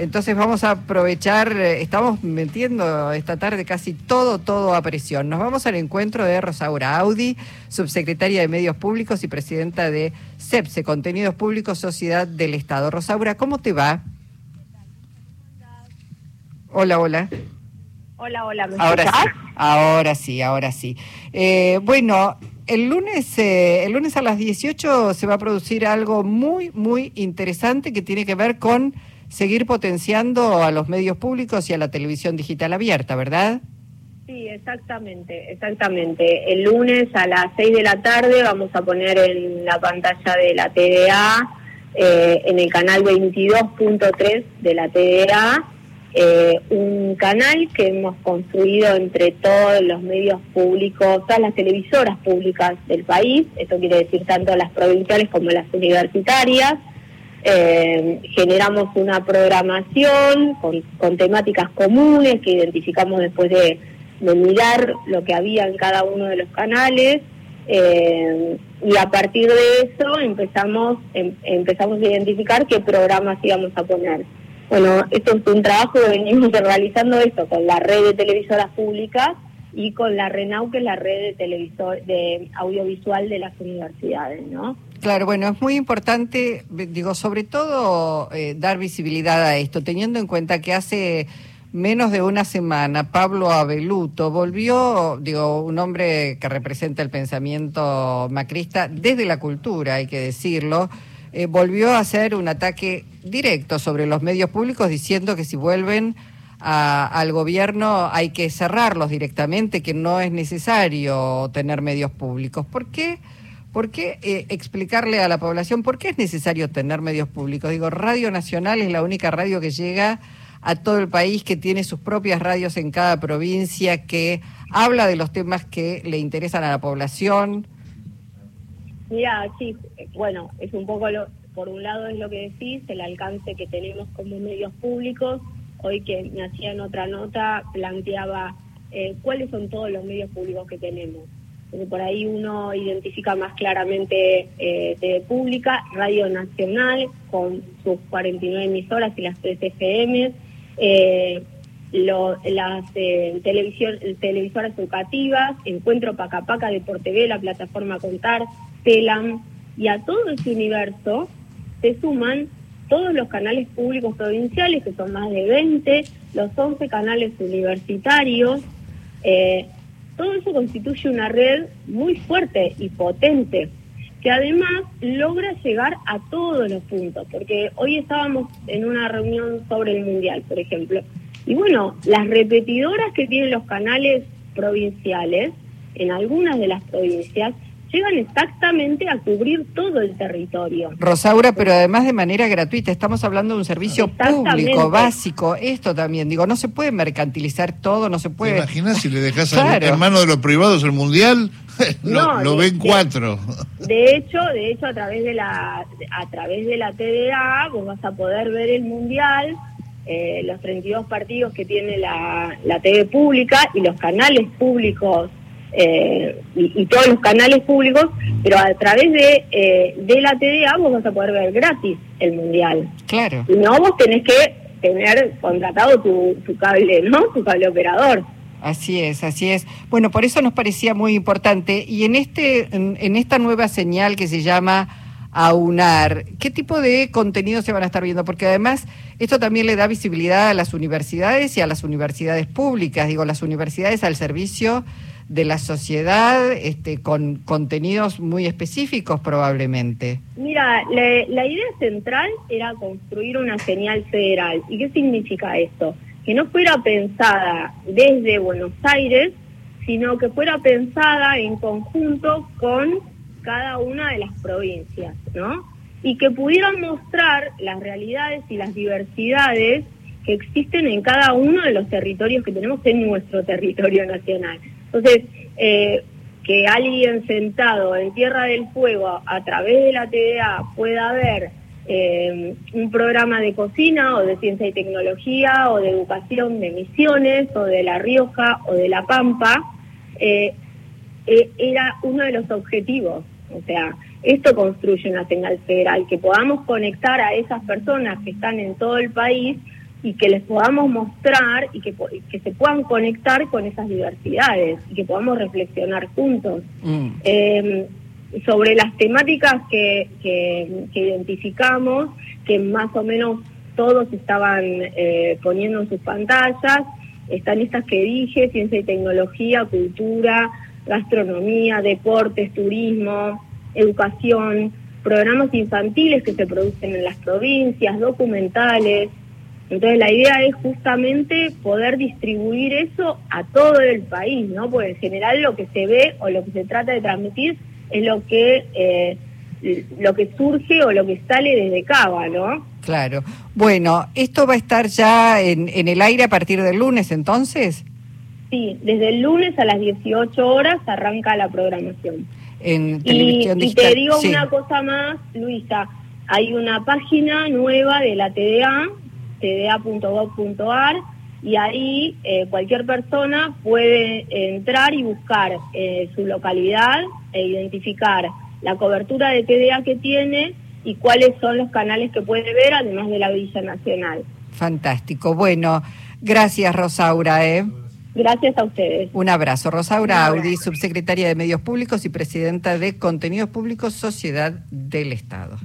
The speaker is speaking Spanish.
Entonces vamos a aprovechar, eh, estamos metiendo esta tarde casi todo, todo a presión. Nos vamos al encuentro de Rosaura Audi, subsecretaria de Medios Públicos y presidenta de CEPSE, Contenidos Públicos Sociedad del Estado. Rosaura, ¿cómo te va? Hola, hola. Hola, hola, ¿me ahora escuchás? sí, ahora sí, ahora sí. Eh, bueno, el lunes, eh, el lunes a las 18 se va a producir algo muy, muy interesante que tiene que ver con seguir potenciando a los medios públicos y a la televisión digital abierta, ¿verdad? Sí, exactamente, exactamente. El lunes a las 6 de la tarde vamos a poner en la pantalla de la TDA, eh, en el canal 22.3 de la TDA, eh, un canal que hemos construido entre todos los medios públicos, todas las televisoras públicas del país, esto quiere decir tanto las provinciales como las universitarias, eh, generamos una programación con, temáticas comunes que identificamos después de, de, mirar lo que había en cada uno de los canales eh, y a partir de eso empezamos em, empezamos a identificar qué programas íbamos a poner. Bueno, esto es un trabajo que venimos realizando esto con la red de televisoras públicas y con la RENAU, que es la red de televisor de audiovisual de las universidades, ¿no? Claro, bueno, es muy importante, digo, sobre todo eh, dar visibilidad a esto, teniendo en cuenta que hace menos de una semana Pablo Abeluto volvió, digo, un hombre que representa el pensamiento macrista desde la cultura, hay que decirlo, eh, volvió a hacer un ataque directo sobre los medios públicos diciendo que si vuelven a, al gobierno hay que cerrarlos directamente, que no es necesario tener medios públicos. ¿Por qué? ¿Por qué eh, explicarle a la población por qué es necesario tener medios públicos? Digo, Radio Nacional es la única radio que llega a todo el país, que tiene sus propias radios en cada provincia, que habla de los temas que le interesan a la población. Mira, sí, bueno, es un poco, lo, por un lado es lo que decís, el alcance que tenemos como medios públicos. Hoy que me hacían otra nota, planteaba eh, cuáles son todos los medios públicos que tenemos por ahí uno identifica más claramente eh, TV Pública, Radio Nacional, con sus 49 emisoras y las 3 FM, eh, las eh, televisión, televisoras educativas, Encuentro Pacapaca de TV, la plataforma Contar, Telam, y a todo ese universo se suman todos los canales públicos provinciales, que son más de 20, los 11 canales universitarios, eh, todo eso constituye una red muy fuerte y potente, que además logra llegar a todos los puntos, porque hoy estábamos en una reunión sobre el Mundial, por ejemplo, y bueno, las repetidoras que tienen los canales provinciales, en algunas de las provincias, llegan exactamente a cubrir todo el territorio. Rosaura, pero además de manera gratuita, estamos hablando de un servicio público, básico, esto también, digo, no se puede mercantilizar todo, no se puede... ¿Te imaginas si le dejas claro. en manos de los privados el mundial? lo, no, lo de, ven cuatro. De hecho, de hecho a través de la a través de la TDA vos vas a poder ver el mundial, eh, los 32 partidos que tiene la, la TV pública y los canales públicos eh, y, y, todos los canales públicos, pero a través de, eh, de la TDA vos vas a poder ver gratis el mundial. Claro. Y no vos tenés que tener contratado tu, tu cable, ¿no? Tu cable operador. Así es, así es. Bueno, por eso nos parecía muy importante. Y en este, en, en esta nueva señal que se llama aunar, ¿qué tipo de contenidos se van a estar viendo? Porque además esto también le da visibilidad a las universidades y a las universidades públicas, digo, las universidades al servicio de la sociedad, este, con contenidos muy específicos probablemente. Mira, la, la idea central era construir una señal federal. ¿Y qué significa esto? Que no fuera pensada desde Buenos Aires, sino que fuera pensada en conjunto con cada una de las provincias, ¿no? Y que pudieran mostrar las realidades y las diversidades que existen en cada uno de los territorios que tenemos en nuestro territorio nacional. Entonces, eh, que alguien sentado en Tierra del Fuego a través de la TDA pueda ver eh, un programa de cocina o de ciencia y tecnología o de educación de Misiones o de La Rioja o de La Pampa, eh, eh, era uno de los objetivos. O sea, esto construye una señal federal, que podamos conectar a esas personas que están en todo el país y que les podamos mostrar y que, que se puedan conectar con esas diversidades y que podamos reflexionar juntos. Mm. Em, sobre las temáticas que, que, identificamos, que más o menos todos estaban eh, poniendo en sus pantallas, están estas que dije, ciencia y tecnología, cultura, gastronomía, deportes, turismo, educación, programas infantiles que se producen en las provincias, documentales, entonces la idea es justamente poder distribuir eso a todo el país, ¿no? Porque en general lo que se ve o lo que se trata de transmitir es lo que eh, lo que surge o lo que sale desde Cava, ¿no? Claro. Bueno, ¿esto va a estar ya en, en el aire a partir del lunes entonces? Sí, desde el lunes a las 18 horas arranca la programación. En televisión y, y te digo una cosa más, Luisa, hay una página nueva de la TDA tda.gov.ar y ahí eh, cualquier persona puede entrar y buscar eh, su localidad e identificar la cobertura de TDA que tiene y cuáles son los canales que puede ver, además de la Villa Nacional. Fantástico. Bueno, gracias Rosaura. ¿eh? Gracias a ustedes. Un abrazo. Rosaura Audi, subsecretaria de Medios Públicos y presidenta de Contenidos Públicos, Sociedad del Estado.